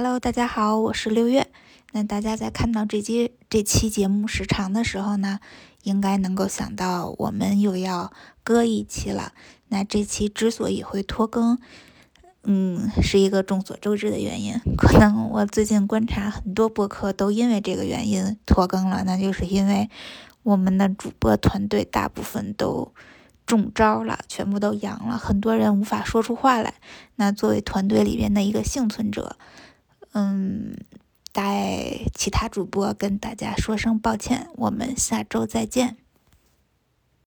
Hello，大家好，我是六月。那大家在看到这期这期节目时长的时候呢，应该能够想到我们又要搁一期了。那这期之所以会拖更，嗯，是一个众所周知的原因。可能我最近观察很多播客都因为这个原因拖更了，那就是因为我们的主播团队大部分都中招了，全部都阳了，很多人无法说出话来。那作为团队里边的一个幸存者。嗯，代其他主播跟大家说声抱歉，我们下周再见。